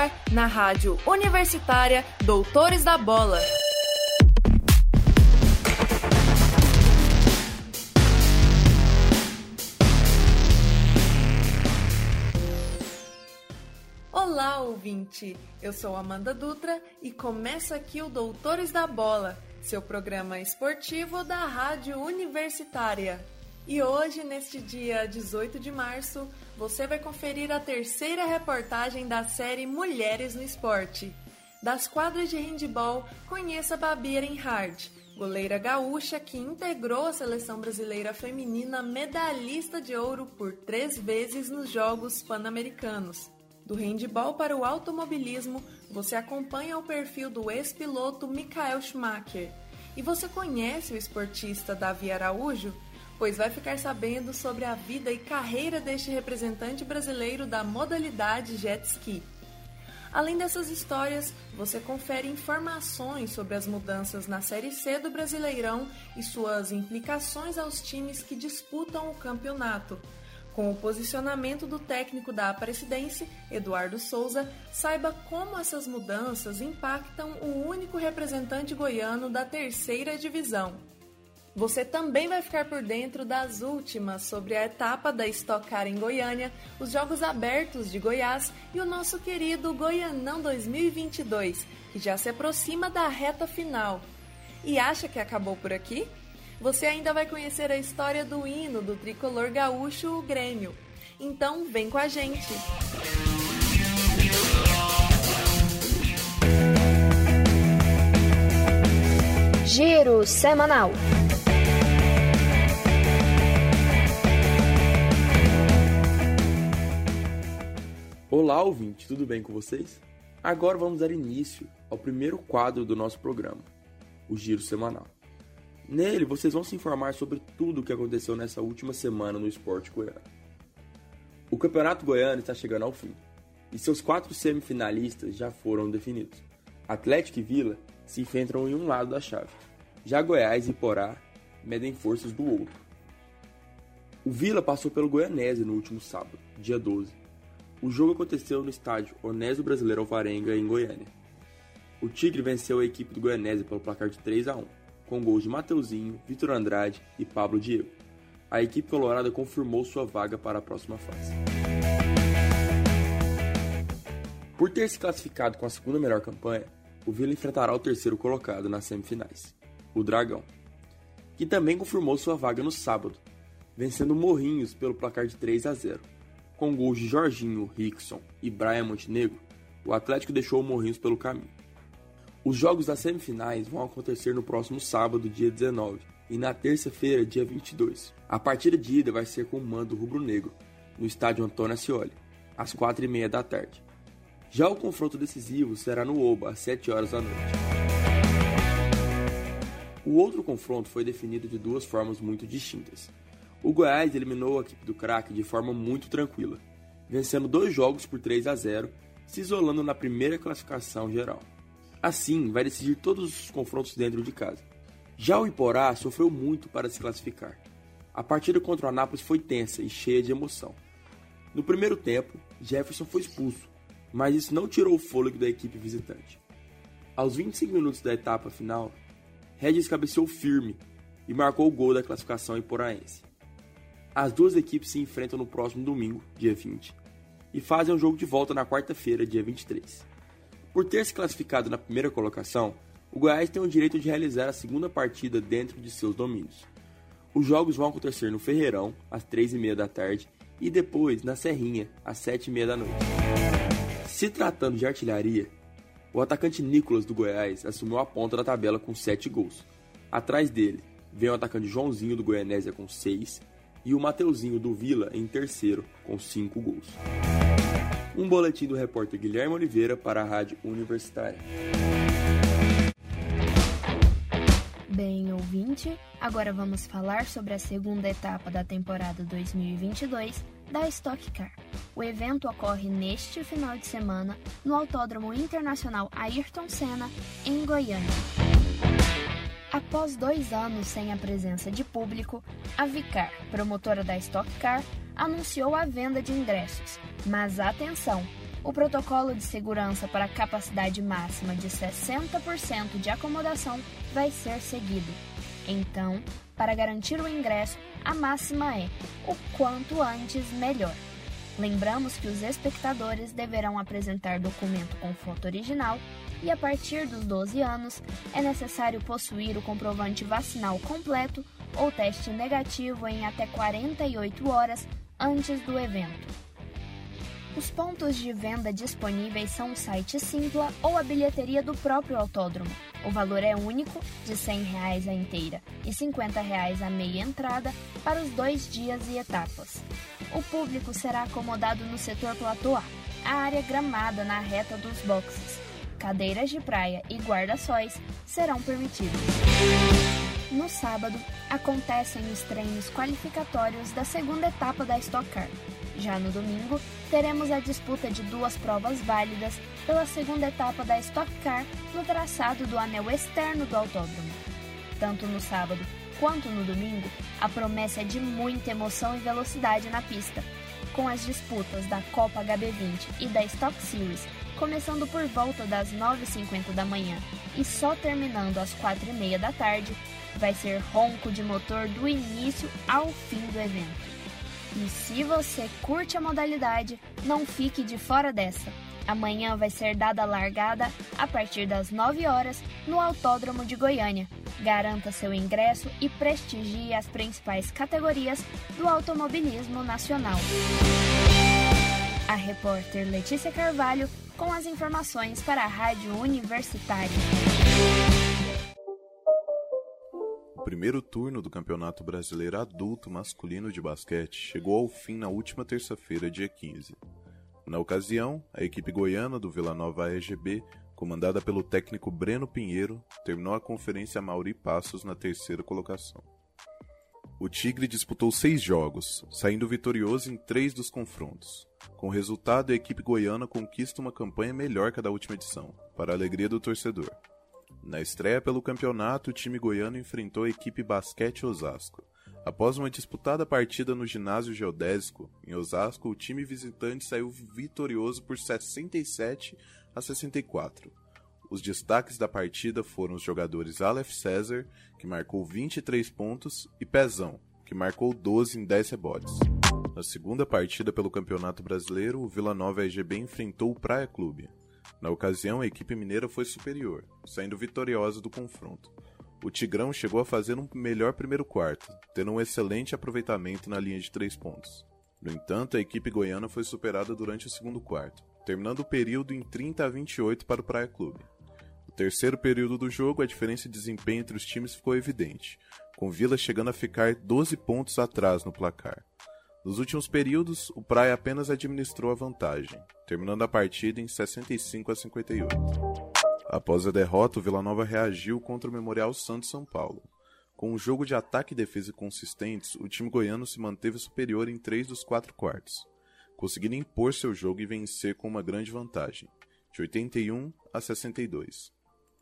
ar na Rádio Universitária Doutores da Bola. Olá, ouvinte! Eu sou Amanda Dutra e começa aqui o Doutores da Bola, seu programa esportivo da Rádio Universitária. E hoje, neste dia 18 de março, você vai conferir a terceira reportagem da série Mulheres no Esporte. Das quadras de handball, conheça Babi Erenhard, goleira gaúcha que integrou a seleção brasileira feminina medalhista de ouro por três vezes nos Jogos Pan-Americanos. Do handball para o automobilismo, você acompanha o perfil do ex-piloto Michael Schumacher. E você conhece o esportista Davi Araújo? Pois vai ficar sabendo sobre a vida e carreira deste representante brasileiro da modalidade jet ski. Além dessas histórias, você confere informações sobre as mudanças na Série C do Brasileirão e suas implicações aos times que disputam o campeonato. Com o posicionamento do técnico da Aparecidense, Eduardo Souza, saiba como essas mudanças impactam o único representante goiano da terceira divisão. Você também vai ficar por dentro das últimas sobre a etapa da Stock Car em Goiânia, os Jogos Abertos de Goiás e o nosso querido Goianão 2022, que já se aproxima da reta final. E acha que acabou por aqui? Você ainda vai conhecer a história do hino do tricolor gaúcho, o Grêmio. Então, vem com a gente! Giro Semanal Olá, ouvinte, tudo bem com vocês? Agora vamos dar início ao primeiro quadro do nosso programa, o Giro Semanal. Nele, vocês vão se informar sobre tudo o que aconteceu nessa última semana no esporte goiano. O Campeonato Goiano está chegando ao fim, e seus quatro semifinalistas já foram definidos. Atlético e Vila se enfrentam em um lado da chave, já Goiás e Porá medem forças do outro. O Vila passou pelo Goianese no último sábado, dia 12. O jogo aconteceu no estádio Onésio Brasileiro Alvarenga, em Goiânia. O Tigre venceu a equipe do Goianese pelo placar de 3 a 1 com gols de Mateuzinho, Vitor Andrade e Pablo Diego. A equipe colorada confirmou sua vaga para a próxima fase. Por ter se classificado com a segunda melhor campanha, o Vila enfrentará o terceiro colocado nas semifinais, o Dragão, que também confirmou sua vaga no sábado, vencendo Morrinhos pelo placar de 3 a 0. Com gols de Jorginho, Rickson e Brian Montenegro, o Atlético deixou o Morrinhos pelo caminho. Os jogos das semifinais vão acontecer no próximo sábado, dia 19, e na terça-feira, dia 22. A partida de ida vai ser com o mando rubro-negro, no estádio Antônio Ascioli, às 4h30 da tarde. Já o confronto decisivo será no Oba, às 7 horas da noite. O outro confronto foi definido de duas formas muito distintas. O Goiás eliminou a equipe do craque de forma muito tranquila, vencendo dois jogos por 3 a 0, se isolando na primeira classificação geral. Assim, vai decidir todos os confrontos dentro de casa. Já o Iporá sofreu muito para se classificar. A partida contra o Anápolis foi tensa e cheia de emoção. No primeiro tempo, Jefferson foi expulso, mas isso não tirou o fôlego da equipe visitante. Aos 25 minutos da etapa final, Regis cabeceou firme e marcou o gol da classificação iporaense. As duas equipes se enfrentam no próximo domingo, dia 20, e fazem um jogo de volta na quarta-feira, dia 23. Por ter se classificado na primeira colocação, o Goiás tem o direito de realizar a segunda partida dentro de seus domínios. Os jogos vão acontecer no Ferreirão, às 3h30 da tarde, e depois na Serrinha, às 7h30 da noite. Se tratando de artilharia, o atacante Nicolas do Goiás assumiu a ponta da tabela com 7 gols. Atrás dele vem o atacante Joãozinho do Goianésia com 6 e o Mateuzinho do Vila em terceiro com 5 gols. Um boletim do repórter Guilherme Oliveira para a Rádio Universitária. Bem, ouvinte, agora vamos falar sobre a segunda etapa da temporada 2022 da Stock Car. O evento ocorre neste final de semana no Autódromo Internacional Ayrton Senna, em Goiânia. Após dois anos sem a presença de público, a Vicar, promotora da Stock Car, anunciou a venda de ingressos. Mas atenção! O protocolo de segurança para capacidade máxima de 60% de acomodação vai ser seguido. Então, para garantir o ingresso, a máxima é o quanto antes melhor. Lembramos que os espectadores deverão apresentar documento com foto original e, a partir dos 12 anos, é necessário possuir o comprovante vacinal completo ou teste negativo em até 48 horas antes do evento. Os pontos de venda disponíveis são o site Simpla ou a bilheteria do próprio autódromo. O valor é único, de 100 reais a inteira e 50 reais a meia entrada para os dois dias e etapas. O público será acomodado no setor platô A, a área gramada na reta dos boxes. Cadeiras de praia e guarda-sóis serão permitidos. No sábado, acontecem os treinos qualificatórios da segunda etapa da Stock Car. Já no domingo, teremos a disputa de duas provas válidas pela segunda etapa da Stock Car no traçado do anel externo do autódromo. Tanto no sábado quanto no domingo, a promessa é de muita emoção e velocidade na pista, com as disputas da Copa HB20 e da Stock Series começando por volta das 9h50 da manhã e só terminando às 4h30 da tarde, vai ser ronco de motor do início ao fim do evento. E se você curte a modalidade, não fique de fora dessa. Amanhã vai ser dada a largada a partir das 9 horas no Autódromo de Goiânia. Garanta seu ingresso e prestigie as principais categorias do automobilismo nacional. A repórter Letícia Carvalho com as informações para a Rádio Universitária. O primeiro turno do Campeonato Brasileiro Adulto Masculino de Basquete chegou ao fim na última terça-feira, dia 15. Na ocasião, a equipe goiana do Vila Nova EGB, comandada pelo técnico Breno Pinheiro, terminou a conferência Mauri Passos na terceira colocação. O Tigre disputou seis jogos, saindo vitorioso em três dos confrontos. Com resultado, a equipe goiana conquista uma campanha melhor que a da última edição, para a alegria do torcedor. Na estreia pelo campeonato, o time goiano enfrentou a equipe Basquete Osasco. Após uma disputada partida no ginásio geodésico, em Osasco, o time visitante saiu vitorioso por 67 a 64. Os destaques da partida foram os jogadores Aleph César, que marcou 23 pontos, e Pezão, que marcou 12 em 10 rebotes. Na segunda partida pelo Campeonato Brasileiro, o Vila Nova EGB enfrentou o Praia Clube. Na ocasião, a equipe mineira foi superior, saindo vitoriosa do confronto. O Tigrão chegou a fazer um melhor primeiro quarto, tendo um excelente aproveitamento na linha de três pontos. No entanto, a equipe goiana foi superada durante o segundo quarto, terminando o período em 30 a 28 para o Praia Clube. No terceiro período do jogo, a diferença de desempenho entre os times ficou evidente, com Vila chegando a ficar 12 pontos atrás no placar. Nos últimos períodos, o Praia apenas administrou a vantagem, terminando a partida em 65 a 58. Após a derrota, o Vila Nova reagiu contra o Memorial Santos São Paulo. Com um jogo de ataque e defesa consistentes, o time goiano se manteve superior em três dos quatro quartos, conseguindo impor seu jogo e vencer com uma grande vantagem, de 81 a 62.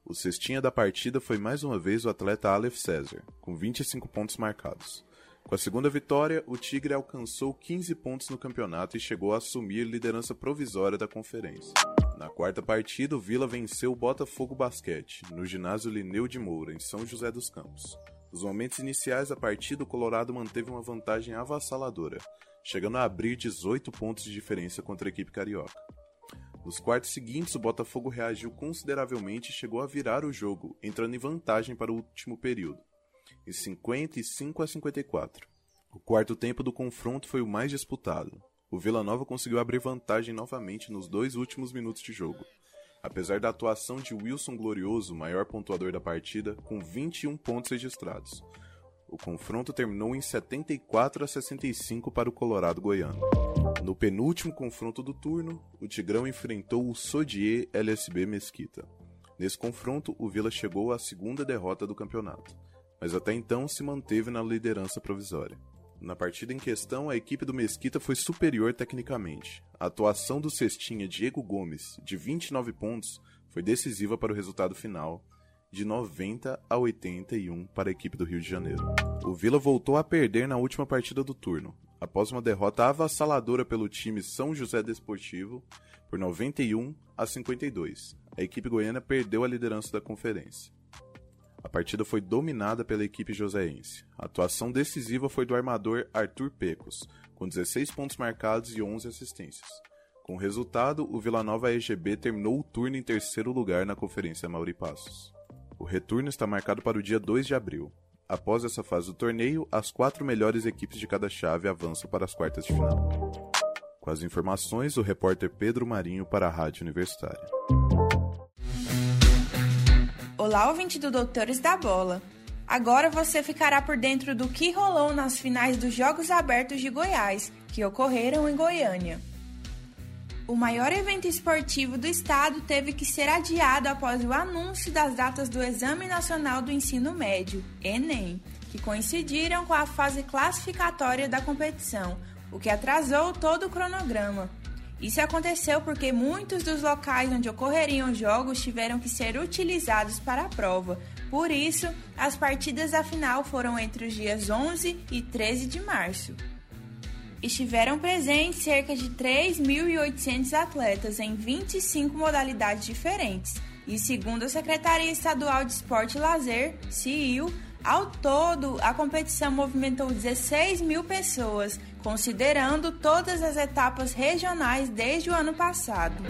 O cestinha da partida foi mais uma vez o atleta Aleph César, com 25 pontos marcados. Com a segunda vitória, o Tigre alcançou 15 pontos no campeonato e chegou a assumir liderança provisória da conferência. Na quarta partida, o Vila venceu o Botafogo Basquete, no ginásio Lineu de Moura, em São José dos Campos. Nos momentos iniciais da partida, o Colorado manteve uma vantagem avassaladora, chegando a abrir 18 pontos de diferença contra a equipe carioca. Nos quartos seguintes, o Botafogo reagiu consideravelmente e chegou a virar o jogo, entrando em vantagem para o último período em 55 a 54. O quarto tempo do confronto foi o mais disputado. O Vila Nova conseguiu abrir vantagem novamente nos dois últimos minutos de jogo. Apesar da atuação de Wilson Glorioso, maior pontuador da partida, com 21 pontos registrados. O confronto terminou em 74 a 65 para o Colorado Goiano. No penúltimo confronto do turno, o Tigrão enfrentou o Sodier LSB Mesquita. Nesse confronto, o Vila chegou à segunda derrota do campeonato mas até então se manteve na liderança provisória. Na partida em questão, a equipe do Mesquita foi superior tecnicamente. A atuação do cestinha Diego Gomes, de 29 pontos, foi decisiva para o resultado final, de 90 a 81 para a equipe do Rio de Janeiro. O Vila voltou a perder na última partida do turno, após uma derrota avassaladora pelo time São José Desportivo, por 91 a 52. A equipe goiana perdeu a liderança da conferência. A partida foi dominada pela equipe joseense. A atuação decisiva foi do armador Arthur Pecos, com 16 pontos marcados e 11 assistências. Com o resultado, o Vila Nova EGB terminou o turno em terceiro lugar na Conferência Mauri Passos. O retorno está marcado para o dia 2 de abril. Após essa fase do torneio, as quatro melhores equipes de cada chave avançam para as quartas de final. Com as informações, o repórter Pedro Marinho para a Rádio Universitária. Olá, ouvinte do Doutores da Bola. Agora você ficará por dentro do que rolou nas finais dos Jogos Abertos de Goiás, que ocorreram em Goiânia. O maior evento esportivo do estado teve que ser adiado após o anúncio das datas do Exame Nacional do Ensino Médio, ENEM, que coincidiram com a fase classificatória da competição, o que atrasou todo o cronograma. Isso aconteceu porque muitos dos locais onde ocorreriam jogos tiveram que ser utilizados para a prova. Por isso, as partidas da final foram entre os dias 11 e 13 de março. Estiveram presentes cerca de 3.800 atletas em 25 modalidades diferentes. E segundo a Secretaria Estadual de Esporte e Lazer, CIO, ao todo, a competição movimentou 16 mil pessoas, considerando todas as etapas regionais desde o ano passado.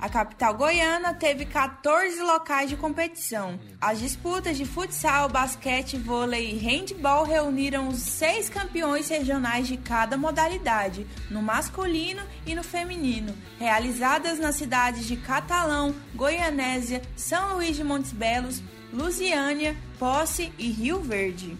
A capital goiana teve 14 locais de competição. As disputas de futsal, basquete, vôlei e handball reuniram os seis campeões regionais de cada modalidade, no masculino e no feminino, realizadas nas cidades de Catalão, Goianésia, São Luís de Montes Belos, Lusiânia, Posse e Rio Verde.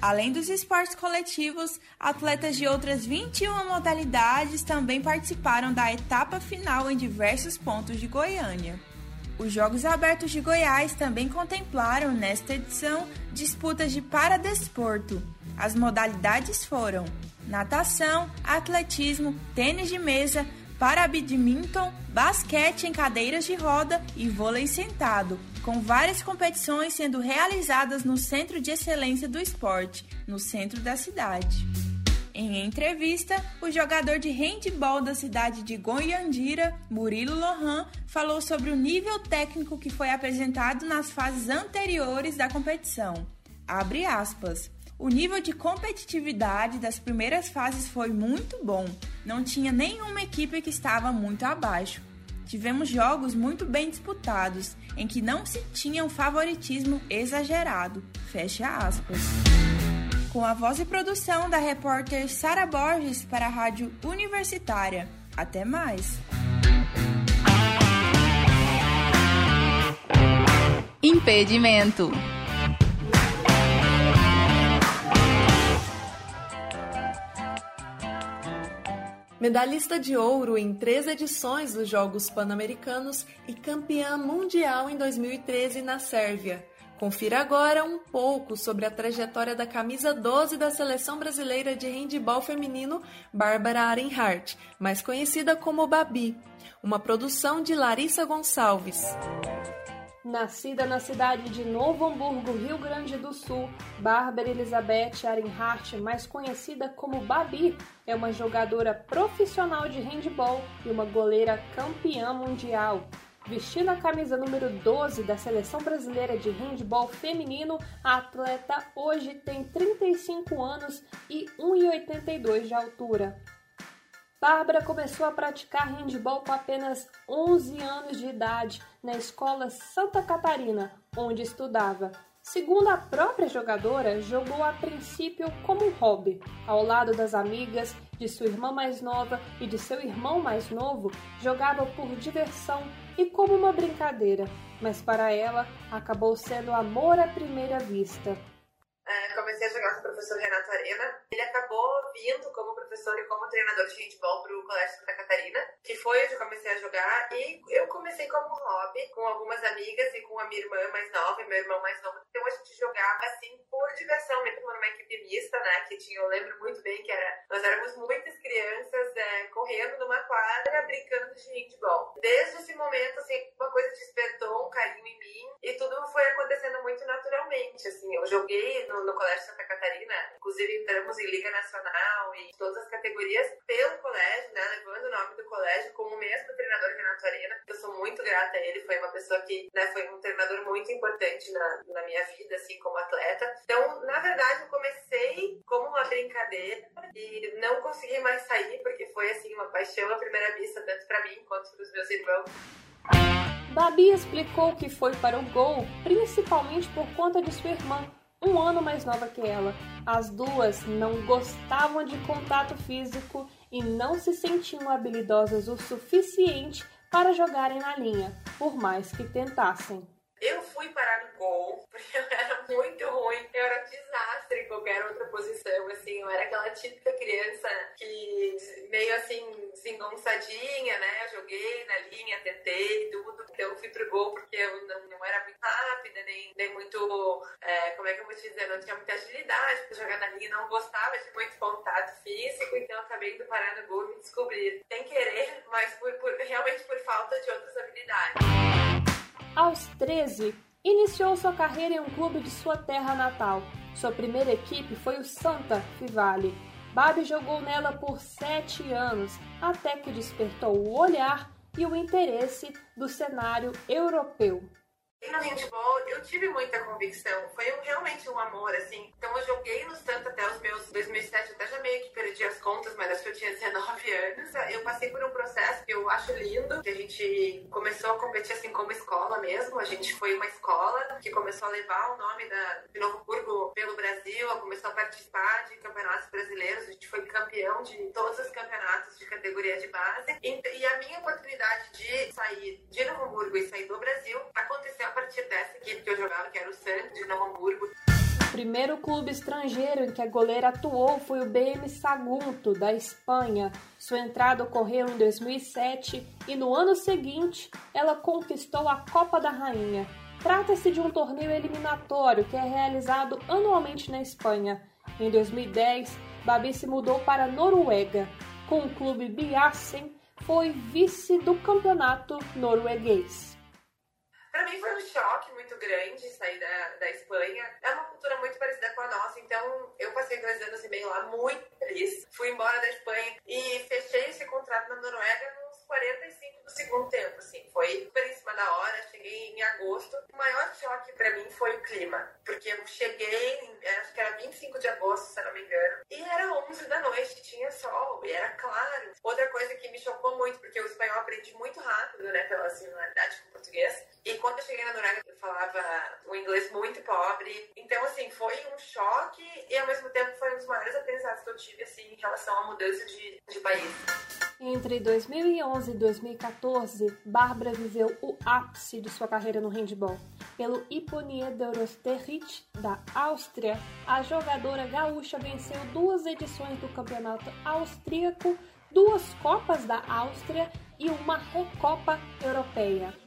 Além dos esportes coletivos, atletas de outras 21 modalidades também participaram da etapa final em diversos pontos de Goiânia. Os Jogos Abertos de Goiás também contemplaram, nesta edição, disputas de paradesporto. As modalidades foram natação, atletismo, tênis de mesa, para badminton, basquete em cadeiras de roda e vôlei sentado, com várias competições sendo realizadas no Centro de Excelência do Esporte, no centro da cidade. Em entrevista, o jogador de handball da cidade de Goiandira, Murilo Lohan, falou sobre o nível técnico que foi apresentado nas fases anteriores da competição. Abre aspas. O nível de competitividade das primeiras fases foi muito bom, não tinha nenhuma equipe que estava muito abaixo. Tivemos jogos muito bem disputados, em que não se tinha um favoritismo exagerado. Fecha aspas. Com a voz e produção da repórter Sara Borges para a Rádio Universitária. Até mais! Impedimento. Medalhista de ouro em três edições dos Jogos Pan-Americanos e campeã mundial em 2013 na Sérvia. Confira agora um pouco sobre a trajetória da camisa 12 da seleção brasileira de handebol feminino, Bárbara Arenhart, mais conhecida como Babi, uma produção de Larissa Gonçalves. Nascida na cidade de Novo Hamburgo, Rio Grande do Sul, Bárbara Elizabeth Arenhart, mais conhecida como Babi, é uma jogadora profissional de handball e uma goleira campeã mundial. Vestindo a camisa número 12 da seleção brasileira de handball feminino, a atleta hoje tem 35 anos e 1,82 de altura. Bárbara começou a praticar handball com apenas 11 anos de idade na escola Santa Catarina, onde estudava. Segundo a própria jogadora, jogou a princípio como um hobby, ao lado das amigas, de sua irmã mais nova e de seu irmão mais novo, jogava por diversão e como uma brincadeira, mas para ela acabou sendo amor à primeira vista. É, comecei a jogar com o professor Renato Arena. Ele acabou vindo como professor e como treinador de handball para o Colégio Santa Catarina, que foi onde eu comecei a jogar. E eu comecei como hobby, com algumas amigas e com a minha irmã mais nova e meu irmão mais novo. Então a gente jogava assim por diversão, mesmo numa equipe mista, né? Que tinha, eu lembro muito bem que era, nós éramos muitas crianças é, correndo numa quadra, brincando de handball. Desde esse momento, assim, uma coisa despertou um carinho em mim e tudo foi acontecendo muito naturalmente, assim. Eu joguei no, no Colégio Santa Catarina. Inclusive, entramos em Liga Nacional e todas as categorias pelo colégio, né? Levando o nome do colégio como o mesmo treinador Renato Arena. Eu sou muito grata a ele, foi uma pessoa que né, foi um treinador muito importante na, na minha vida, assim, como atleta. Então, na verdade, eu comecei como uma brincadeira e não consegui mais sair, porque foi, assim, uma paixão à primeira vista, tanto para mim quanto para os meus irmãos. Babi explicou que foi para o gol principalmente por conta de sua irmã, um ano mais nova que ela. As duas não gostavam de contato físico e não se sentiam habilidosas o suficiente para jogarem na linha, por mais que tentassem. Eu fui parar no gol, porque eu era muito ruim, eu era um desastre em qualquer outra posição, assim, eu era aquela típica criança que meio assim, desengonçadinha, né, eu joguei na linha, tentei tudo, então eu fui pro gol porque eu não, não era muito rápida, nem, nem muito, é, como é que eu vou te dizer, não tinha muita agilidade pra jogar na linha, não gostava de muito contato físico, então acabei indo parar no gol e me descobrir, sem querer, mas por, por, realmente por falta de outras habilidades. Aos 13, iniciou sua carreira em um clube de sua terra natal. Sua primeira equipe foi o Santa Fivale. Babi jogou nela por sete anos, até que despertou o olhar e o interesse do cenário europeu. E no handball eu tive muita convicção, foi realmente um amor, assim. Então eu joguei no Santa até os meus 2007, até já meio que perdi as contas, mas acho que eu tinha 19 anos. Eu passei por um processo que eu acho lindo, que a gente começou a competir assim como escola mesmo. A gente foi uma escola que começou a levar o nome da, de Novo Burgo pelo Brasil, começou a participar de campeonatos brasileiros. A gente foi campeão de todos os campeonatos de categoria de base. E, e a minha oportunidade de sair de Novo Hamburgo e sair do Brasil aconteceu a partir dessa equipe que eu jogava, que era o Santos de Novo Hamburgo. Primeiro clube estrangeiro em que a goleira atuou foi o BM Sagunto, da Espanha. Sua entrada ocorreu em 2007 e no ano seguinte ela conquistou a Copa da Rainha. Trata-se de um torneio eliminatório que é realizado anualmente na Espanha. Em 2010, Babi se mudou para a Noruega. Com o clube Biasen, foi vice do campeonato norueguês. Para mim foi um choque muito grande sair da, da Espanha. É cultura muito parecida com a nossa, então eu passei dois anos e meio lá muito feliz. Fui embora da Espanha e fechei esse contrato na Noruega 45 do segundo tempo, assim. Foi super em cima da hora, cheguei em agosto. O maior choque para mim foi o clima, porque eu cheguei, acho que era 25 de agosto, se não me engano, e era 11 da noite, tinha sol, e era claro. Outra coisa que me chocou muito, porque o espanhol aprendi muito rápido, né, pela similaridade com o português, e quando eu cheguei na Noruega, eu falava um inglês muito pobre. Então, assim, foi um choque e ao mesmo tempo foi um dos maiores aprendizados que eu tive, assim, em relação à mudança de, de país. Entre 2011 e 2014, Bárbara viveu o ápice de sua carreira no handball. Pelo Iponie Dorosterrit, da Áustria, a jogadora gaúcha venceu duas edições do campeonato austríaco, duas Copas da Áustria e uma Recopa Europeia.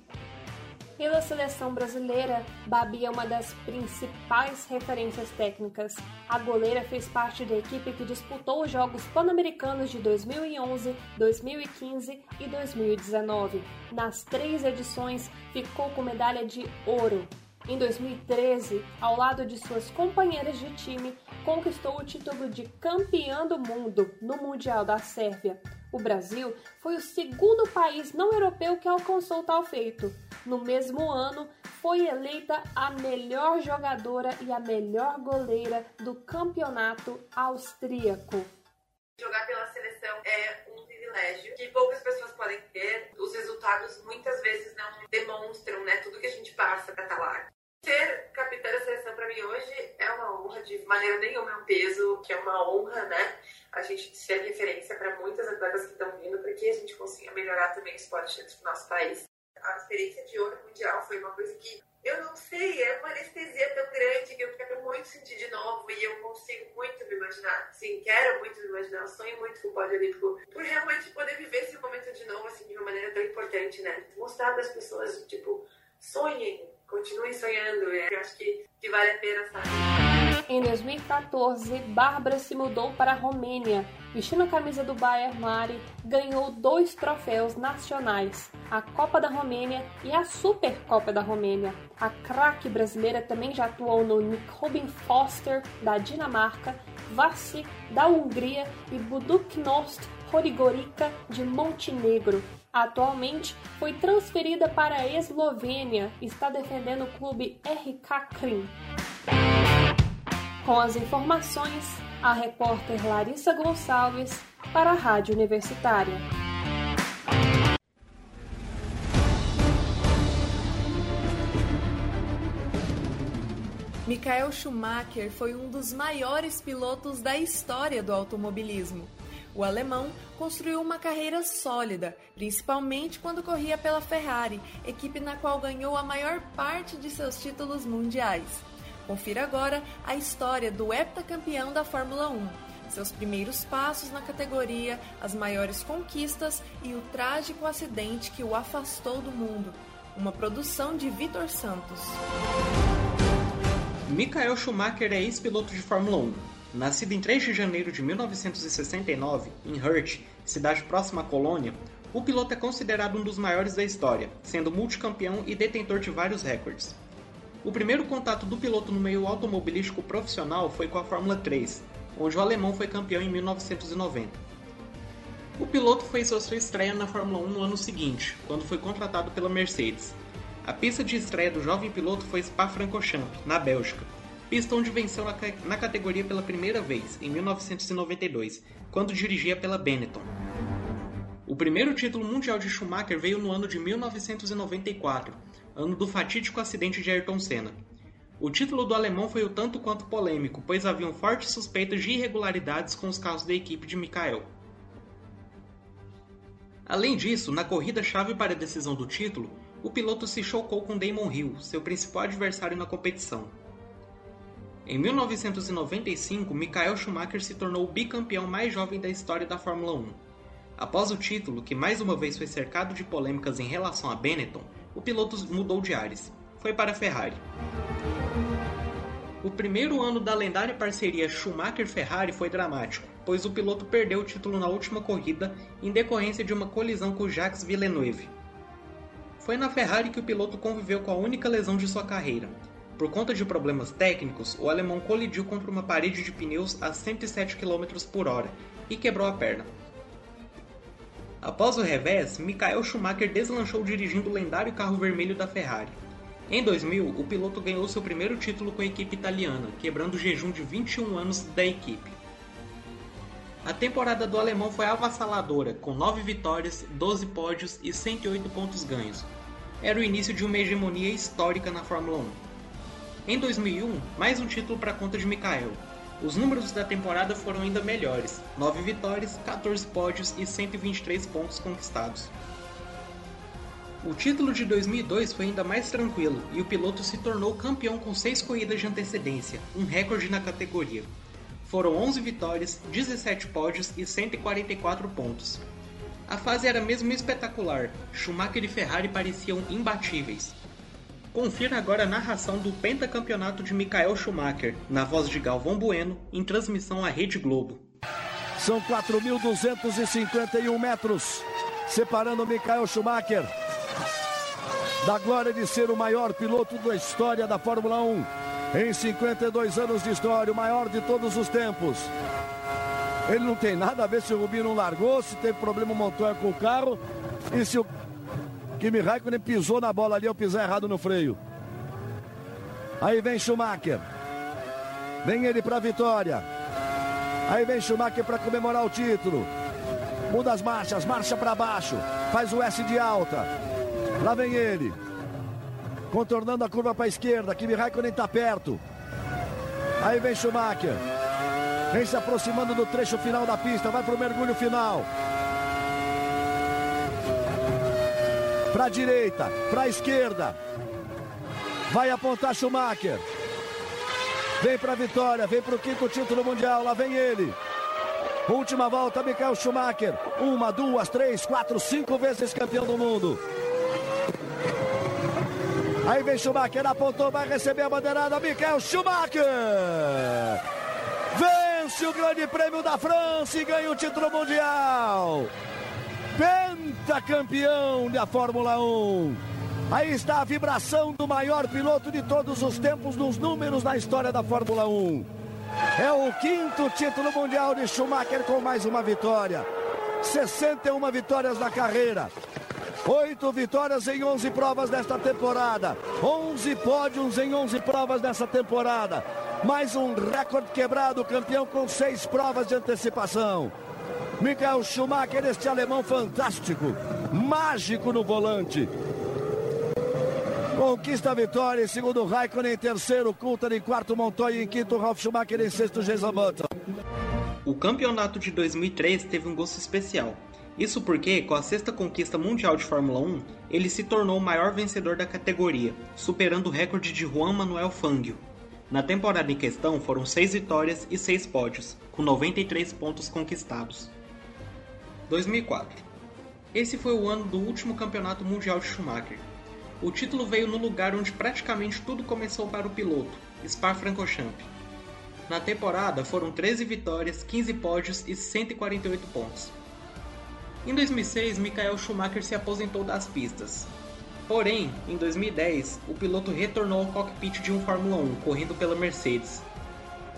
Pela seleção brasileira, Babi é uma das principais referências técnicas. A goleira fez parte da equipe que disputou os Jogos Pan-Americanos de 2011, 2015 e 2019. Nas três edições, ficou com medalha de ouro. Em 2013, ao lado de suas companheiras de time, conquistou o título de campeã do mundo no Mundial da Sérvia. O Brasil foi o segundo país não europeu que alcançou tal feito. No mesmo ano, foi eleita a melhor jogadora e a melhor goleira do campeonato austríaco. Jogar pela seleção é um privilégio que poucas pessoas podem ter. Os resultados muitas vezes não demonstram né, tudo que a gente passa para estar lá. Ser capitã da seleção para mim hoje é uma honra, de maneira nenhuma é um peso, que é uma honra, né? A gente ser referência para muitas atletas que estão vindo, para que a gente consiga melhorar também o esporte dentro do nosso país. A experiência de ouro mundial foi uma coisa que eu não sei, é uma anestesia tão grande que eu quero muito sentir de novo e eu consigo muito me imaginar. Sim, quero muito me imaginar, sonho muito com o pódio olímpico por realmente poder viver esse momento de novo, assim, de uma maneira tão importante, né? Mostrar para as pessoas, tipo, sonhem, continuem sonhando. Eu acho que, que vale a pena, sabe? Em 2014, Bárbara se mudou para a Romênia. Vestindo a camisa do Bayern Mari, ganhou dois troféus nacionais, a Copa da Romênia e a Supercopa da Romênia. A craque brasileira também já atuou no Nick Foster, da Dinamarca, Vassi, da Hungria e Buduknost Horigorica, de Montenegro. Atualmente foi transferida para a Eslovênia e está defendendo o clube RK Krim. Com as informações, a repórter Larissa Gonçalves para a Rádio Universitária. Michael Schumacher foi um dos maiores pilotos da história do automobilismo. O alemão construiu uma carreira sólida, principalmente quando corria pela Ferrari, equipe na qual ganhou a maior parte de seus títulos mundiais. Confira agora a história do heptacampeão da Fórmula 1, seus primeiros passos na categoria, as maiores conquistas e o trágico acidente que o afastou do mundo. Uma produção de Vitor Santos. Michael Schumacher é ex-piloto de Fórmula 1. Nascido em 3 de janeiro de 1969, em Hurt, cidade próxima à Colônia, o piloto é considerado um dos maiores da história, sendo multicampeão e detentor de vários recordes. O primeiro contato do piloto no meio automobilístico profissional foi com a Fórmula 3, onde o alemão foi campeão em 1990. O piloto fez sua estreia na Fórmula 1 no ano seguinte, quando foi contratado pela Mercedes. A pista de estreia do jovem piloto foi Spa-Francorchamps, na Bélgica, pista onde venceu na categoria pela primeira vez, em 1992, quando dirigia pela Benetton. O primeiro título mundial de Schumacher veio no ano de 1994, ano do fatídico acidente de Ayrton Senna. O título do alemão foi o tanto quanto polêmico, pois haviam fortes suspeitas de irregularidades com os carros da equipe de Michael. Além disso, na corrida-chave para a decisão do título, o piloto se chocou com Damon Hill, seu principal adversário na competição. Em 1995, Michael Schumacher se tornou o bicampeão mais jovem da história da Fórmula 1. Após o título, que mais uma vez foi cercado de polêmicas em relação a Benetton, o piloto mudou de ares. Foi para a Ferrari. O primeiro ano da lendária parceria Schumacher-Ferrari foi dramático, pois o piloto perdeu o título na última corrida em decorrência de uma colisão com Jacques Villeneuve. Foi na Ferrari que o piloto conviveu com a única lesão de sua carreira. Por conta de problemas técnicos, o alemão colidiu contra uma parede de pneus a 107 km por hora e quebrou a perna. Após o revés, Michael Schumacher deslanchou dirigindo o lendário carro vermelho da Ferrari. Em 2000, o piloto ganhou seu primeiro título com a equipe italiana, quebrando o jejum de 21 anos da equipe. A temporada do alemão foi avassaladora, com 9 vitórias, 12 pódios e 108 pontos ganhos. Era o início de uma hegemonia histórica na Fórmula 1. Em 2001, mais um título para a conta de Michael, os números da temporada foram ainda melhores: 9 vitórias, 14 pódios e 123 pontos conquistados. O título de 2002 foi ainda mais tranquilo e o piloto se tornou campeão com 6 corridas de antecedência, um recorde na categoria. Foram 11 vitórias, 17 pódios e 144 pontos. A fase era mesmo espetacular, Schumacher e Ferrari pareciam imbatíveis. Confira agora a narração do pentacampeonato de Michael Schumacher, na voz de Galvão Bueno, em transmissão à Rede Globo. São 4.251 metros, separando Michael Schumacher da glória de ser o maior piloto da história da Fórmula 1. Em 52 anos de história, o maior de todos os tempos. Ele não tem nada a ver se o Rubinho não largou, se teve problema motor com o carro e se o Kimi Raikkonen pisou na bola ali ao pisar errado no freio. Aí vem Schumacher. Vem ele para a vitória. Aí vem Schumacher para comemorar o título. Muda as marchas, marcha para baixo. Faz o S de alta. Lá vem ele. Contornando a curva para a esquerda. Kimi Raikkonen está perto. Aí vem Schumacher. Vem se aproximando do trecho final da pista. Vai para o mergulho final. Para a direita, para a esquerda. Vai apontar Schumacher. Vem para a vitória, vem para o quinto título mundial. Lá vem ele. Última volta, Michael Schumacher. Uma, duas, três, quatro, cinco vezes campeão do mundo. Aí vem Schumacher, apontou, vai receber a bandeirada. Michael Schumacher! Vence o Grande Prêmio da França e ganha o título mundial. Pentacampeão da Fórmula 1. Aí está a vibração do maior piloto de todos os tempos nos números na história da Fórmula 1. É o quinto título mundial de Schumacher com mais uma vitória. 61 vitórias na carreira. Oito vitórias em 11 provas desta temporada. 11 pódios em 11 provas dessa temporada. Mais um recorde quebrado, campeão com seis provas de antecipação. Michael Schumacher, este alemão fantástico, mágico no volante. Conquista a vitória em segundo Raikkonen, em terceiro Coulter, em quarto Montoya, em quinto Ralf Schumacher, em sexto Jason Button. O campeonato de 2003 teve um gosto especial. Isso porque, com a sexta conquista mundial de Fórmula 1, ele se tornou o maior vencedor da categoria, superando o recorde de Juan Manuel Fangio. Na temporada em questão foram seis vitórias e seis pódios, com 93 pontos conquistados. 2004 Esse foi o ano do último campeonato mundial de Schumacher. O título veio no lugar onde praticamente tudo começou para o piloto, Spa-Francorchamps. Na temporada foram 13 vitórias, 15 pódios e 148 pontos. Em 2006, Michael Schumacher se aposentou das pistas. Porém, em 2010, o piloto retornou ao cockpit de um Fórmula 1, correndo pela Mercedes.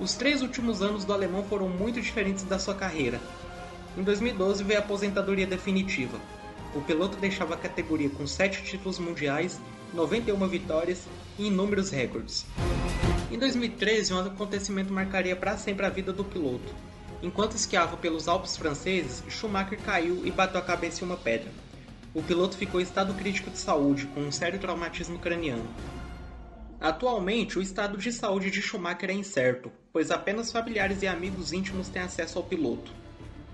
Os três últimos anos do alemão foram muito diferentes da sua carreira. Em 2012 veio a aposentadoria definitiva. O piloto deixava a categoria com 7 títulos mundiais, 91 vitórias e inúmeros recordes. Em 2013, um acontecimento marcaria para sempre a vida do piloto. Enquanto esquiava pelos Alpes franceses, Schumacher caiu e bateu a cabeça em uma pedra. O piloto ficou em estado crítico de saúde, com um sério traumatismo craniano. Atualmente, o estado de saúde de Schumacher é incerto, pois apenas familiares e amigos íntimos têm acesso ao piloto.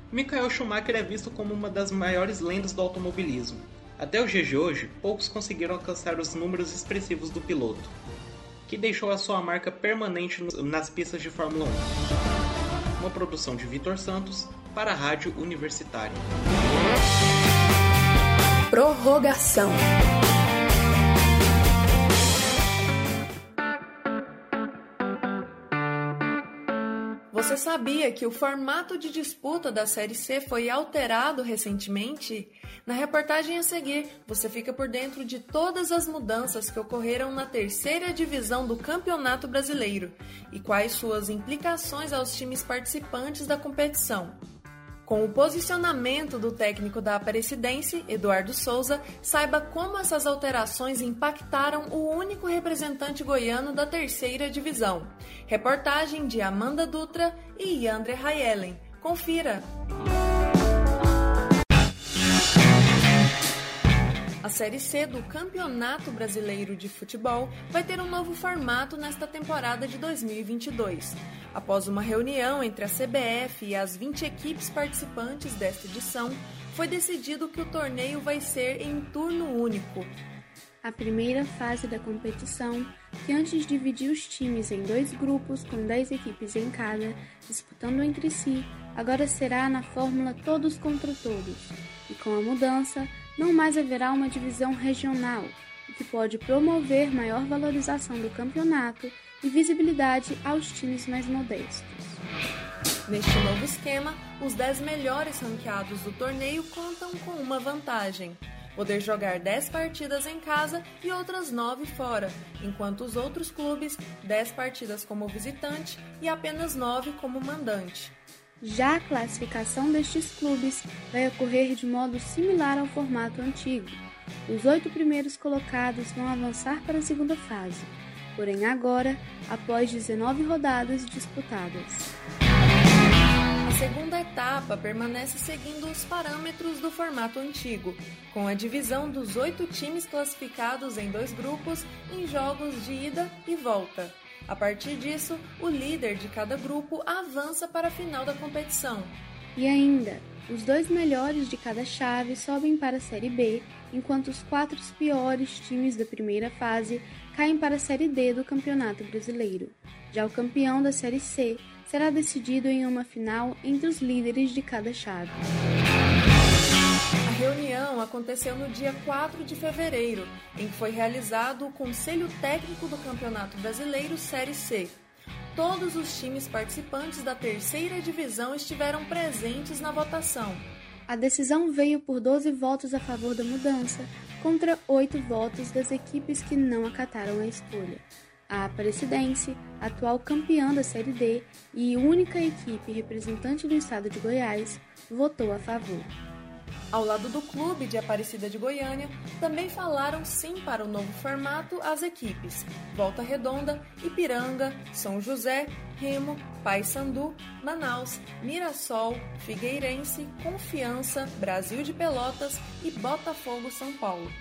Michael Schumacher é visto como uma das maiores lendas do automobilismo. Até os dias de hoje, poucos conseguiram alcançar os números expressivos do piloto, que deixou a sua marca permanente nas pistas de Fórmula 1. Uma produção de Vitor Santos para a Rádio Universitária. Prorrogação. Você sabia que o formato de disputa da Série C foi alterado recentemente? Na reportagem a seguir, você fica por dentro de todas as mudanças que ocorreram na terceira divisão do Campeonato Brasileiro e quais suas implicações aos times participantes da competição. Com o posicionamento do técnico da Aparecidense, Eduardo Souza, saiba como essas alterações impactaram o único representante goiano da terceira divisão. Reportagem de Amanda Dutra e Yandre Rayelen. Confira! A Série C do Campeonato Brasileiro de Futebol vai ter um novo formato nesta temporada de 2022. Após uma reunião entre a CBF e as 20 equipes participantes desta edição, foi decidido que o torneio vai ser em turno único. A primeira fase da competição, que antes dividia os times em dois grupos com 10 equipes em cada, disputando entre si, agora será na fórmula todos contra todos. E com a mudança, não mais haverá uma divisão regional, o que pode promover maior valorização do campeonato e visibilidade aos times mais modestos. Neste novo esquema, os 10 melhores ranqueados do torneio contam com uma vantagem: poder jogar 10 partidas em casa e outras 9 fora, enquanto os outros clubes 10 partidas como visitante e apenas 9 como mandante. Já a classificação destes clubes vai ocorrer de modo similar ao formato antigo. Os oito primeiros colocados vão avançar para a segunda fase, porém agora após 19 rodadas disputadas. A segunda etapa permanece seguindo os parâmetros do formato antigo, com a divisão dos oito times classificados em dois grupos em jogos de ida e volta. A partir disso, o líder de cada grupo avança para a final da competição. E ainda, os dois melhores de cada chave sobem para a Série B, enquanto os quatro piores times da primeira fase caem para a Série D do Campeonato Brasileiro. Já o campeão da Série C será decidido em uma final entre os líderes de cada chave. Reunião aconteceu no dia 4 de fevereiro, em que foi realizado o Conselho Técnico do Campeonato Brasileiro Série C. Todos os times participantes da terceira divisão estiveram presentes na votação. A decisão veio por 12 votos a favor da mudança, contra 8 votos das equipes que não acataram a escolha. A Aparecidense, atual campeã da Série D e única equipe representante do estado de Goiás, votou a favor. Ao lado do clube de Aparecida de Goiânia, também falaram sim para o novo formato as equipes Volta Redonda, Ipiranga, São José, Remo, Paysandu, Manaus, Mirassol, Figueirense, Confiança, Brasil de Pelotas e Botafogo São Paulo.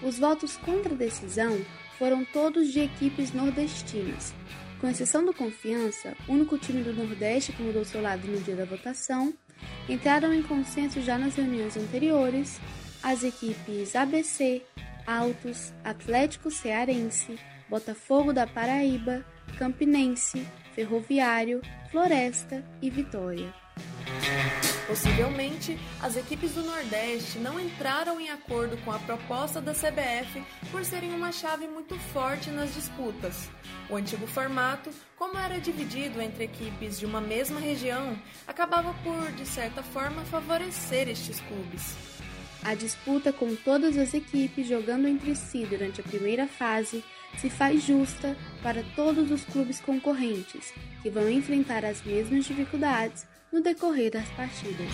Os votos contra a decisão foram todos de equipes nordestinas. Com exceção do Confiança, único time do Nordeste que mudou seu lado no dia da votação, entraram em consenso já nas reuniões anteriores as equipes ABC, Altos, Atlético Cearense, Botafogo da Paraíba, Campinense, Ferroviário, Floresta e Vitória. Possivelmente, as equipes do Nordeste não entraram em acordo com a proposta da CBF por serem uma chave muito forte nas disputas. O antigo formato, como era dividido entre equipes de uma mesma região, acabava por, de certa forma, favorecer estes clubes. A disputa com todas as equipes jogando entre si durante a primeira fase se faz justa para todos os clubes concorrentes, que vão enfrentar as mesmas dificuldades no decorrer das partidas.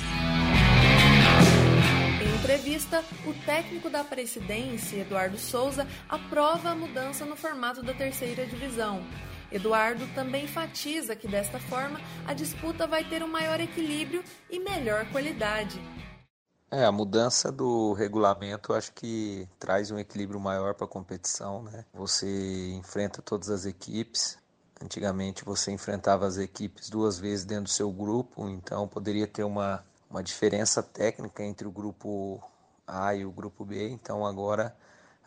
Em entrevista, o técnico da Presidência, Eduardo Souza, aprova a mudança no formato da terceira divisão. Eduardo também enfatiza que desta forma a disputa vai ter um maior equilíbrio e melhor qualidade. É, a mudança do regulamento acho que traz um equilíbrio maior para a competição, né? Você enfrenta todas as equipes, Antigamente você enfrentava as equipes duas vezes dentro do seu grupo, então poderia ter uma, uma diferença técnica entre o grupo A e o grupo B. Então agora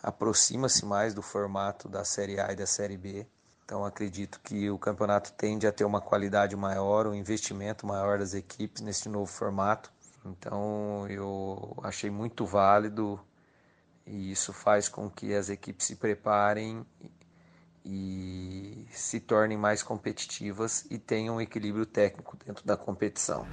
aproxima-se mais do formato da Série A e da Série B. Então acredito que o campeonato tende a ter uma qualidade maior, um investimento maior das equipes nesse novo formato. Então eu achei muito válido e isso faz com que as equipes se preparem e se tornem mais competitivas e tenham um equilíbrio técnico dentro da competição.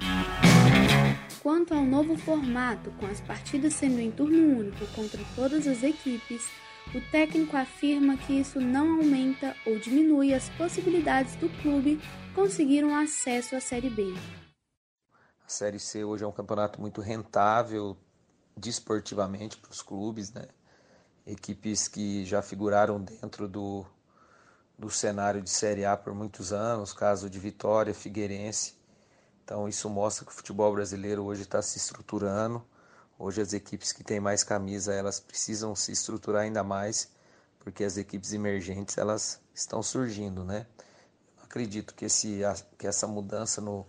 Quanto ao novo formato, com as partidas sendo em turno único contra todas as equipes, o técnico afirma que isso não aumenta ou diminui as possibilidades do clube conseguir um acesso à Série B. A Série C hoje é um campeonato muito rentável desportivamente para os clubes, né? Equipes que já figuraram dentro do, do cenário de Série A por muitos anos, caso de Vitória, Figueirense. Então isso mostra que o futebol brasileiro hoje está se estruturando. Hoje as equipes que têm mais camisa elas precisam se estruturar ainda mais, porque as equipes emergentes elas estão surgindo, né? acredito que, esse, que essa mudança no,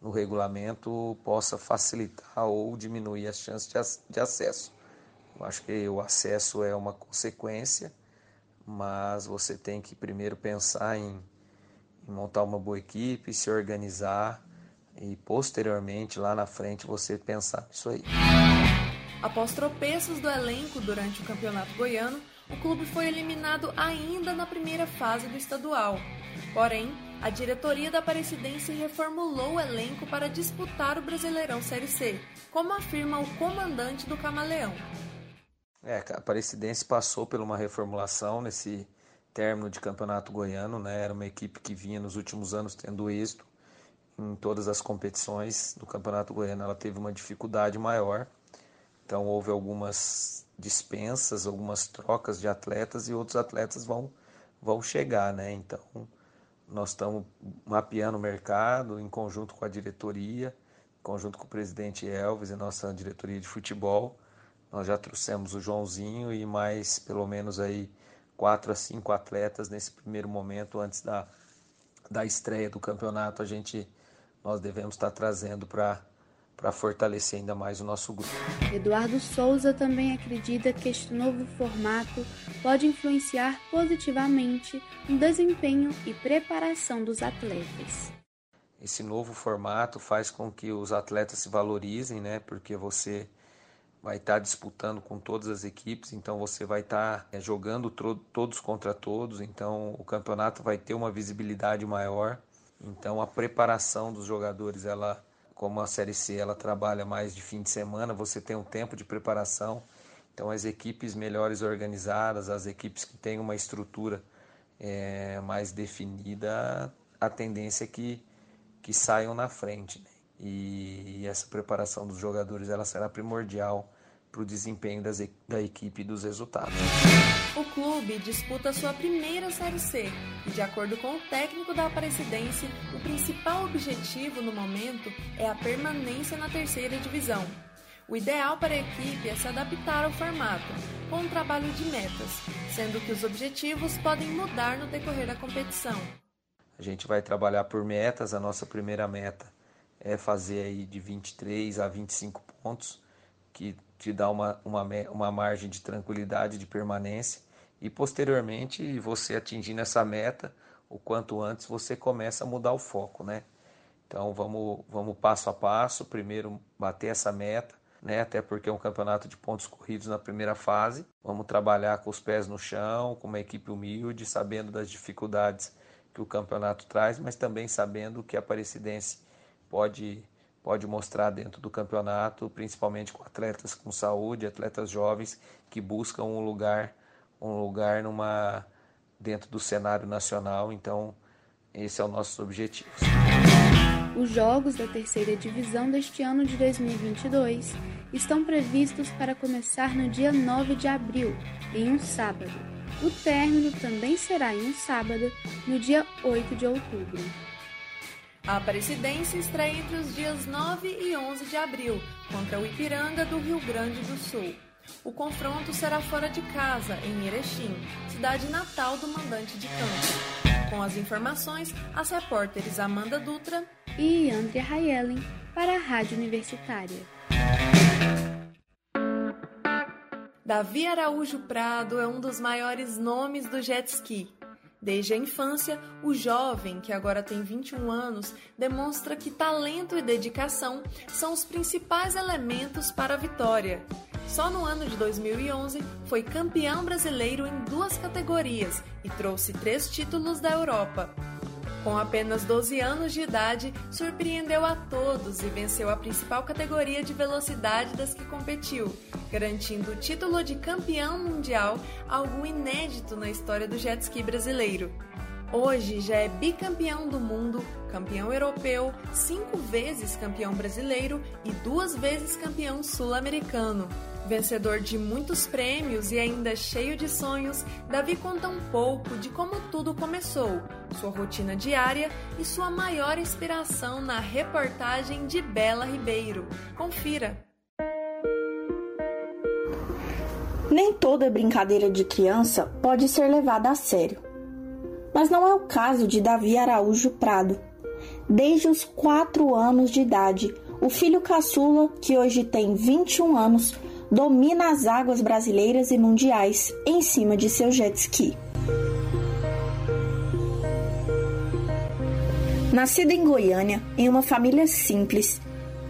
no regulamento possa facilitar ou diminuir as chances de, de acesso. Eu acho que o acesso é uma consequência mas você tem que primeiro pensar em, em montar uma boa equipe, se organizar e posteriormente lá na frente você pensar nisso aí. Após tropeços do elenco durante o Campeonato Goiano, o clube foi eliminado ainda na primeira fase do estadual. Porém, a diretoria da Aparecidense reformulou o elenco para disputar o Brasileirão Série C, como afirma o comandante do Camaleão. É, a Aparecidense passou por uma reformulação nesse término de campeonato goiano, né? Era uma equipe que vinha nos últimos anos tendo êxito em todas as competições do campeonato goiano. Ela teve uma dificuldade maior, então houve algumas dispensas, algumas trocas de atletas e outros atletas vão vão chegar, né? Então nós estamos mapeando o mercado em conjunto com a diretoria, em conjunto com o presidente Elvis e nossa diretoria de futebol nós já trouxemos o Joãozinho e mais pelo menos aí quatro a cinco atletas nesse primeiro momento antes da, da estreia do campeonato. A gente nós devemos estar trazendo para para fortalecer ainda mais o nosso grupo. Eduardo Souza também acredita que este novo formato pode influenciar positivamente no desempenho e preparação dos atletas. Esse novo formato faz com que os atletas se valorizem, né? Porque você vai estar tá disputando com todas as equipes, então você vai estar tá, é, jogando todos contra todos, então o campeonato vai ter uma visibilidade maior. Então a preparação dos jogadores, ela, como a Série C, ela trabalha mais de fim de semana, você tem um tempo de preparação. Então as equipes melhores organizadas, as equipes que têm uma estrutura é, mais definida, a tendência é que, que saiam na frente. Né? E, e essa preparação dos jogadores ela será primordial para o desempenho das, da equipe e dos resultados. O clube disputa sua primeira Série C e, de acordo com o técnico da Aparecidense, o principal objetivo no momento é a permanência na terceira divisão. O ideal para a equipe é se adaptar ao formato, com um trabalho de metas, sendo que os objetivos podem mudar no decorrer da competição. A gente vai trabalhar por metas, a nossa primeira meta é fazer aí de 23 a 25 pontos, que te dá uma, uma, uma margem de tranquilidade, de permanência, e posteriormente você atingindo essa meta, o quanto antes você começa a mudar o foco, né? Então vamos, vamos passo a passo, primeiro bater essa meta, né? Até porque é um campeonato de pontos corridos na primeira fase. Vamos trabalhar com os pés no chão, com uma equipe humilde, sabendo das dificuldades que o campeonato traz, mas também sabendo que a Aparecidense pode pode mostrar dentro do campeonato, principalmente com atletas com saúde, atletas jovens que buscam um lugar, um lugar numa dentro do cenário nacional. Então, esse é o nosso objetivo. Os jogos da terceira divisão deste ano de 2022 estão previstos para começar no dia 9 de abril, em um sábado. O término também será em um sábado, no dia 8 de outubro. A Aparecidense estreia entre os dias 9 e 11 de abril contra o Ipiranga do Rio Grande do Sul. O confronto será fora de casa, em Erechim, cidade natal do mandante de campo. Com as informações, as repórteres Amanda Dutra e Andrea Hayelen para a Rádio Universitária. Davi Araújo Prado é um dos maiores nomes do jet ski. Desde a infância, o jovem, que agora tem 21 anos, demonstra que talento e dedicação são os principais elementos para a vitória. Só no ano de 2011 foi campeão brasileiro em duas categorias e trouxe três títulos da Europa. Com apenas 12 anos de idade, surpreendeu a todos e venceu a principal categoria de velocidade das que competiu, garantindo o título de campeão mundial, algo inédito na história do jet ski brasileiro. Hoje já é bicampeão do mundo, campeão europeu, cinco vezes campeão brasileiro e duas vezes campeão sul-americano. Vencedor de muitos prêmios e ainda cheio de sonhos, Davi conta um pouco de como tudo começou, sua rotina diária e sua maior inspiração na reportagem de Bela Ribeiro. Confira! Nem toda brincadeira de criança pode ser levada a sério. Mas não é o caso de Davi Araújo Prado. Desde os 4 anos de idade, o filho caçula, que hoje tem 21 anos, domina as águas brasileiras e mundiais em cima de seu jet ski. Nascido em Goiânia, em uma família simples,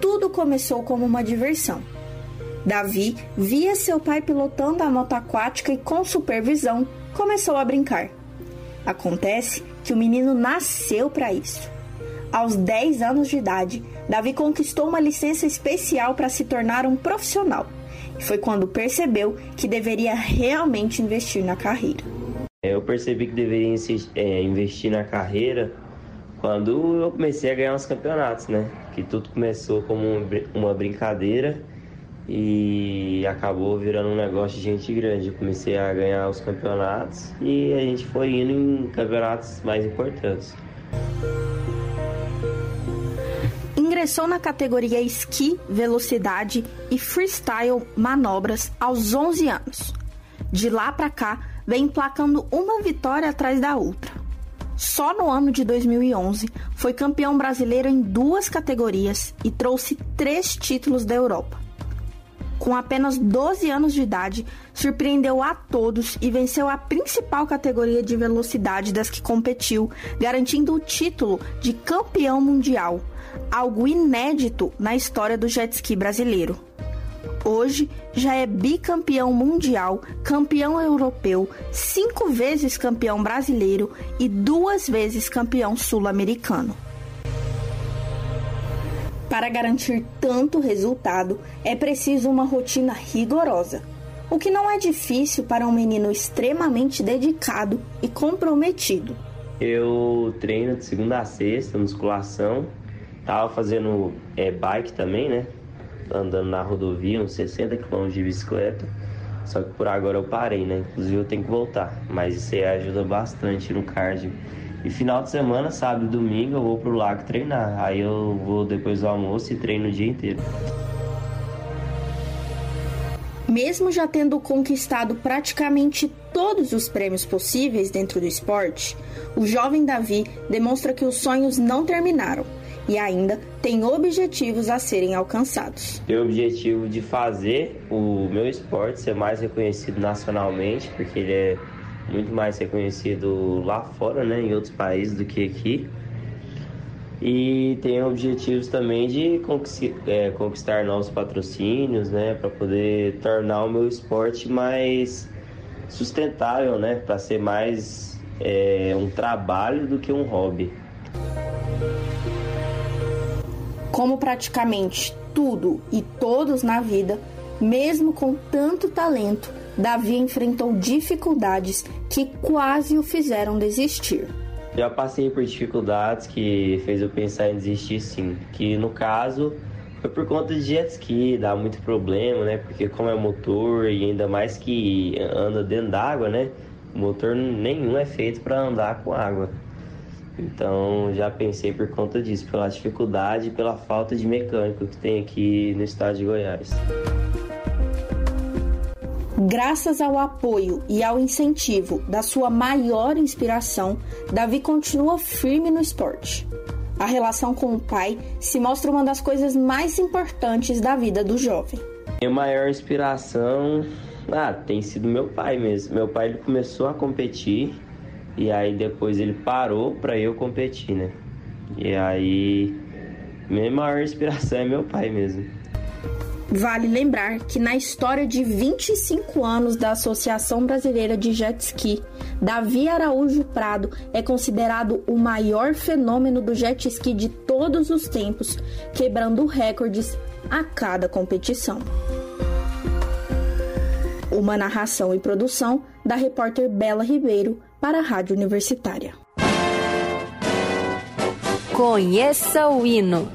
tudo começou como uma diversão. Davi via seu pai pilotando a moto aquática e, com supervisão, começou a brincar. Acontece que o menino nasceu para isso. Aos 10 anos de idade, Davi conquistou uma licença especial para se tornar um profissional. Foi quando percebeu que deveria realmente investir na carreira. É, eu percebi que deveria é, investir na carreira quando eu comecei a ganhar os campeonatos, né? Que tudo começou como uma brincadeira e acabou virando um negócio de gente grande. Eu comecei a ganhar os campeonatos e a gente foi indo em campeonatos mais importantes. Ingressou na categoria esqui, velocidade e freestyle manobras aos 11 anos. De lá para cá, vem emplacando uma vitória atrás da outra. Só no ano de 2011 foi campeão brasileiro em duas categorias e trouxe três títulos da Europa. Com apenas 12 anos de idade, surpreendeu a todos e venceu a principal categoria de velocidade das que competiu, garantindo o título de campeão mundial, algo inédito na história do jet ski brasileiro. Hoje já é bicampeão mundial, campeão europeu, cinco vezes campeão brasileiro e duas vezes campeão sul-americano. Para garantir tanto resultado, é preciso uma rotina rigorosa, o que não é difícil para um menino extremamente dedicado e comprometido. Eu treino de segunda a sexta, musculação, tava fazendo é, bike também, né? andando na rodovia, uns 60 km de bicicleta. Só que por agora eu parei, né? Inclusive eu tenho que voltar. Mas isso aí ajuda bastante no cardio. E final de semana, sábado e domingo, eu vou pro lago treinar. Aí eu vou depois do almoço e treino o dia inteiro. Mesmo já tendo conquistado praticamente todos os prêmios possíveis dentro do esporte, o jovem Davi demonstra que os sonhos não terminaram e ainda tem objetivos a serem alcançados. O objetivo de fazer o meu esporte ser mais reconhecido nacionalmente, porque ele é muito mais reconhecido lá fora, né, em outros países do que aqui. E tenho objetivos também de é, conquistar novos patrocínios, né, para poder tornar o meu esporte mais sustentável, né, para ser mais é, um trabalho do que um hobby. Como praticamente tudo e todos na vida, mesmo com tanto talento, Davi enfrentou dificuldades que quase o fizeram desistir. Já passei por dificuldades que fez eu pensar em desistir sim, que no caso foi por conta de jet ski, dá muito problema, né? Porque como é motor e ainda mais que anda dentro d'água, né? O motor nenhum é feito para andar com água. Então já pensei por conta disso, pela dificuldade e pela falta de mecânico que tem aqui no estado de Goiás. Graças ao apoio e ao incentivo da sua maior inspiração, Davi continua firme no esporte. A relação com o pai se mostra uma das coisas mais importantes da vida do jovem. Minha maior inspiração ah, tem sido meu pai mesmo. Meu pai ele começou a competir e aí depois ele parou para eu competir, né? E aí minha maior inspiração é meu pai mesmo. Vale lembrar que na história de 25 anos da Associação Brasileira de Jet Ski, Davi Araújo Prado é considerado o maior fenômeno do jet ski de todos os tempos, quebrando recordes a cada competição. Uma narração e produção da repórter Bela Ribeiro para a Rádio Universitária. Conheça o hino.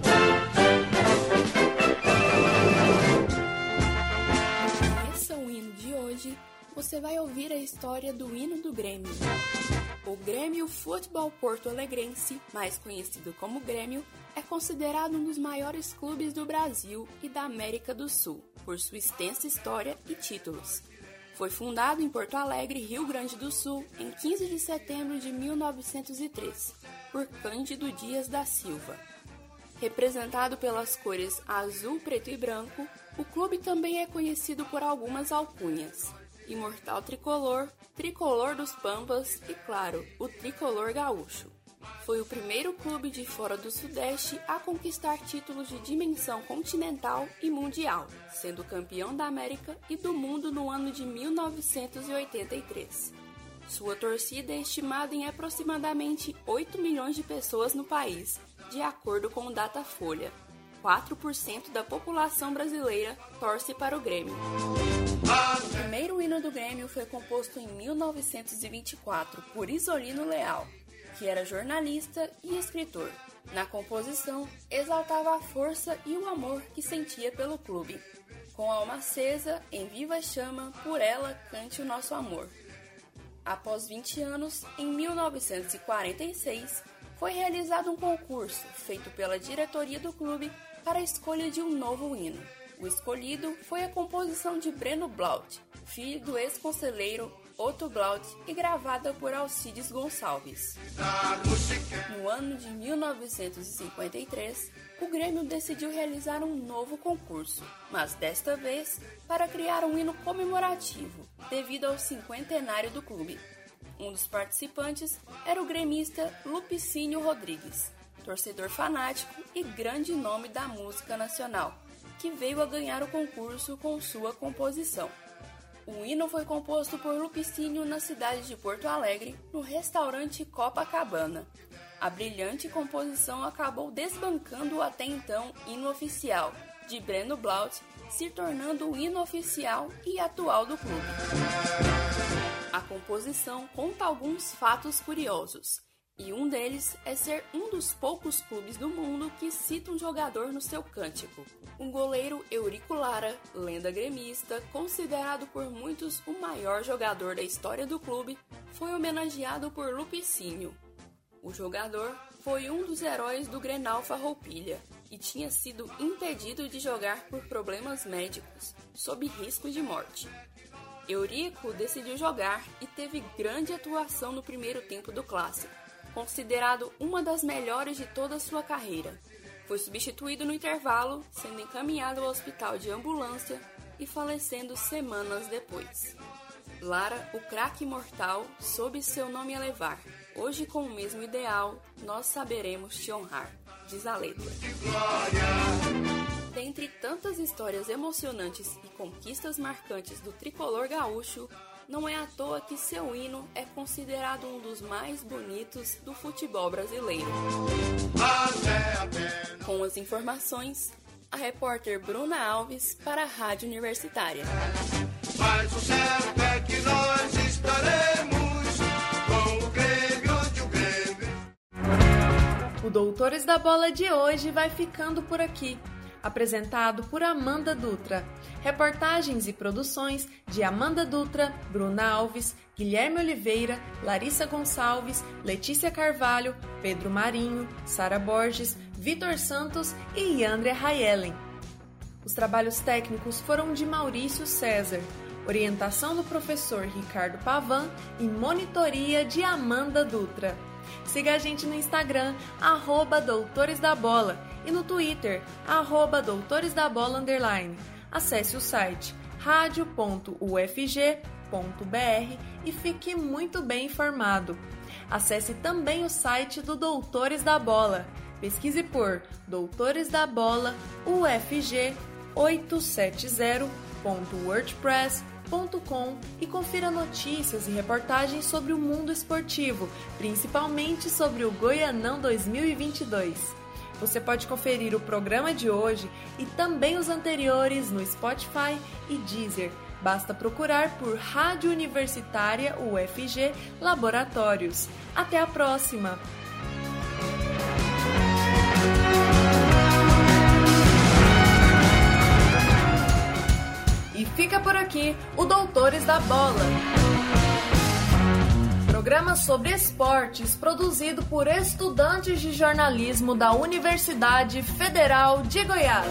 Conheça o hino de hoje. Você vai ouvir a história do hino do Grêmio. O Grêmio Futebol Porto Alegrense, mais conhecido como Grêmio, é considerado um dos maiores clubes do Brasil e da América do Sul, por sua extensa história e títulos. Foi fundado em Porto Alegre, Rio Grande do Sul, em 15 de setembro de 1903, por Cândido Dias da Silva. Representado pelas cores azul, preto e branco, o clube também é conhecido por algumas alcunhas: Imortal Tricolor, Tricolor dos Pampas e, claro, o Tricolor Gaúcho. Foi o primeiro clube de fora do Sudeste a conquistar títulos de dimensão continental e mundial, sendo campeão da América e do mundo no ano de 1983. Sua torcida é estimada em aproximadamente 8 milhões de pessoas no país, de acordo com o Datafolha. 4% da população brasileira torce para o Grêmio. O primeiro hino do Grêmio foi composto em 1924 por Isolino Leal, que era jornalista e escritor. Na composição, exaltava a força e o amor que sentia pelo clube. Com alma acesa, em viva chama, por ela cante o nosso amor. Após 20 anos, em 1946, foi realizado um concurso feito pela diretoria do clube para a escolha de um novo hino. O escolhido foi a composição de Breno Blaut, filho do ex-conselheiro Otto Blaut e gravada por Alcides Gonçalves. No ano de 1953, o Grêmio decidiu realizar um novo concurso, mas desta vez para criar um hino comemorativo, devido ao cinquentenário do clube. Um dos participantes era o gremista Lupicínio Rodrigues, torcedor fanático e grande nome da música nacional, que veio a ganhar o concurso com sua composição. O hino foi composto por Lupicínio na cidade de Porto Alegre, no restaurante Copacabana. A brilhante composição acabou desbancando o até então hino oficial, de Breno Blaut, se tornando o hino oficial e atual do clube. A composição conta alguns fatos curiosos, e um deles é ser um dos poucos clubes do mundo que cita um jogador no seu cântico. O goleiro Eurico Lara, lenda gremista, considerado por muitos o maior jogador da história do clube, foi homenageado por Lupicínio. O jogador foi um dos heróis do Grenal Farroupilha e tinha sido impedido de jogar por problemas médicos, sob risco de morte. Eurico decidiu jogar e teve grande atuação no primeiro tempo do clássico considerado uma das melhores de toda a sua carreira. Foi substituído no intervalo, sendo encaminhado ao hospital de ambulância e falecendo semanas depois. Lara, o craque imortal, soube seu nome elevar. Hoje, com o mesmo ideal, nós saberemos te honrar, diz a letra. Dentre tantas histórias emocionantes e conquistas marcantes do tricolor gaúcho, não é à toa que seu hino é considerado um dos mais bonitos do futebol brasileiro. Com as informações, a repórter Bruna Alves para a Rádio Universitária. Mas o certo é que nós estaremos com o Grêmio de o Grêmio. O Doutores da Bola de hoje vai ficando por aqui apresentado por Amanda Dutra. Reportagens e produções de Amanda Dutra, Bruna Alves, Guilherme Oliveira, Larissa Gonçalves, Letícia Carvalho, Pedro Marinho, Sara Borges, Vitor Santos e Yandre Rayellen. Os trabalhos técnicos foram de Maurício César, orientação do professor Ricardo Pavan e monitoria de Amanda Dutra. Siga a gente no Instagram, arroba Doutores da Bola e no Twitter, arroba Doutores da Bola Underline. Acesse o site radio.ufg.br e fique muito bem informado. Acesse também o site do Doutores da Bola. Pesquise por Doutores da Bola UFG 870.wordpress.com e confira notícias e reportagens sobre o mundo esportivo, principalmente sobre o Goianão 2022. Você pode conferir o programa de hoje e também os anteriores no Spotify e Deezer. Basta procurar por Rádio Universitária UFG Laboratórios. Até a próxima! E fica por aqui o Doutores da Bola programa sobre esportes produzido por estudantes de jornalismo da Universidade Federal de Goiás.